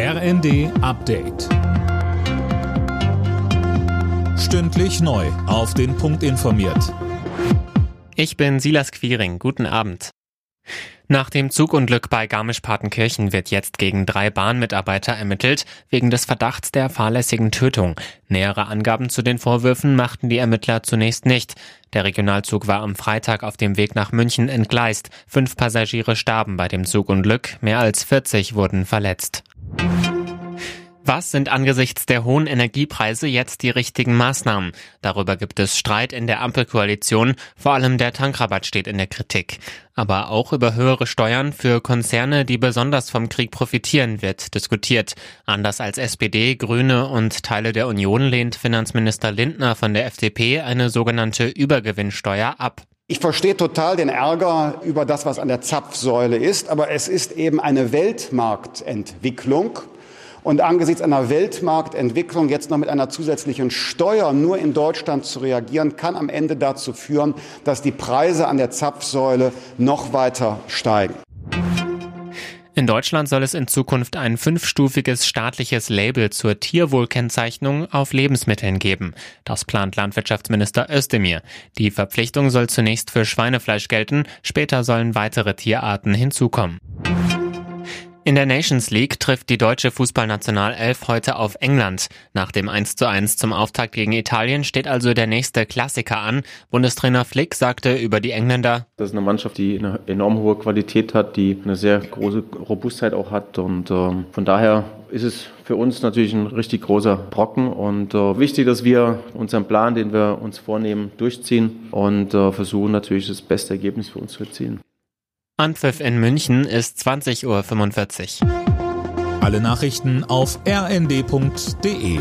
RND Update. Stündlich neu. Auf den Punkt informiert. Ich bin Silas Quiring. Guten Abend. Nach dem Zugunglück bei Garmisch-Partenkirchen wird jetzt gegen drei Bahnmitarbeiter ermittelt, wegen des Verdachts der fahrlässigen Tötung. Nähere Angaben zu den Vorwürfen machten die Ermittler zunächst nicht. Der Regionalzug war am Freitag auf dem Weg nach München entgleist. Fünf Passagiere starben bei dem Zugunglück, mehr als 40 wurden verletzt. Was sind angesichts der hohen Energiepreise jetzt die richtigen Maßnahmen? Darüber gibt es Streit in der Ampelkoalition. Vor allem der Tankrabatt steht in der Kritik. Aber auch über höhere Steuern für Konzerne, die besonders vom Krieg profitieren, wird diskutiert. Anders als SPD, Grüne und Teile der Union lehnt Finanzminister Lindner von der FDP eine sogenannte Übergewinnsteuer ab. Ich verstehe total den Ärger über das, was an der Zapfsäule ist, aber es ist eben eine Weltmarktentwicklung. Und angesichts einer Weltmarktentwicklung jetzt noch mit einer zusätzlichen Steuer nur in Deutschland zu reagieren, kann am Ende dazu führen, dass die Preise an der Zapfsäule noch weiter steigen. In Deutschland soll es in Zukunft ein fünfstufiges staatliches Label zur Tierwohlkennzeichnung auf Lebensmitteln geben. Das plant Landwirtschaftsminister Özdemir. Die Verpflichtung soll zunächst für Schweinefleisch gelten, später sollen weitere Tierarten hinzukommen. In der Nations League trifft die deutsche Fußballnationalelf heute auf England. Nach dem 1:1 zum Auftakt gegen Italien steht also der nächste Klassiker an. Bundestrainer Flick sagte über die Engländer, das ist eine Mannschaft, die eine enorm hohe Qualität hat, die eine sehr große Robustheit auch hat und äh, von daher ist es für uns natürlich ein richtig großer Brocken und äh, wichtig, dass wir unseren Plan, den wir uns vornehmen, durchziehen und äh, versuchen natürlich das beste Ergebnis für uns zu erzielen. Anpfiff in München ist 20.45 Uhr. Alle Nachrichten auf rnd.de